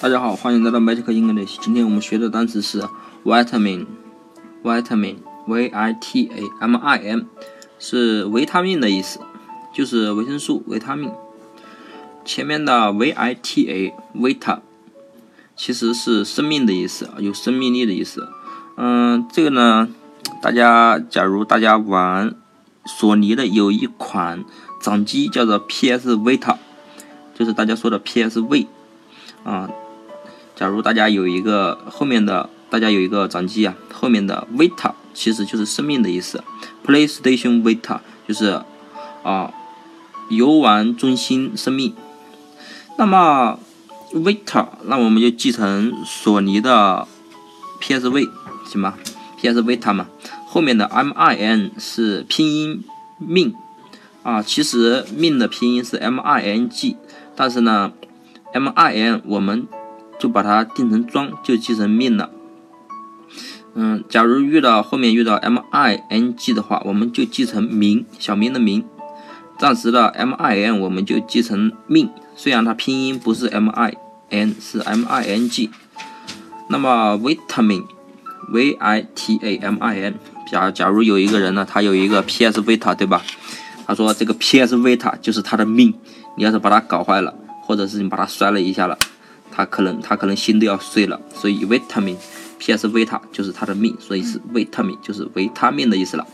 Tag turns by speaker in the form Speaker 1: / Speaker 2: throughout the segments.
Speaker 1: 大家好，欢迎来到 Magic English。今天我们学的单词是 vitamin，vitamin，v i t a m i n，是维他命的意思，就是维生素、维他命。前面的 v i t a，vita，其实是生命的意思，有生命力的意思。嗯，这个呢，大家假如大家玩索尼的有一款掌机叫做 PS Vita，就是大家说的 PSV。啊，假如大家有一个后面的，大家有一个掌机啊，后面的 Vita 其实就是生命的意思，PlayStation Vita 就是啊游玩中心生命。那么 Vita，那我们就继承索尼的 PSV 行吗？PS Vita 嘛，后面的 MIN 是拼音命啊，其实命的拼音是 MING，但是呢。M I N，我们就把它定成装，就记成命了。嗯，假如遇到后面遇到 M I N G 的话，我们就记成名，小明的名。暂时的 M I N，我们就记成命，虽然它拼音不是 M I N，是 M I N G。那么 Vitamin，V I T A M I N，假假如有一个人呢，他有一个 P S Vita，对吧？他说这个 P S Vita 就是他的命，你要是把它搞坏了。或者是你把它摔了一下了，他可能他可能心都要碎了。所以 vitamin，P.S. 维他就是他的命，所以是 vitamin 就是维他命的意思了。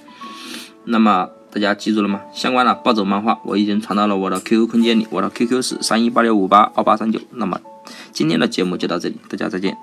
Speaker 1: 那么大家记住了吗？相关的暴走漫画我已经传到了我的 QQ 空间里，我的 QQ 是三一八六五八二八三九。那么今天的节目就到这里，大家再见。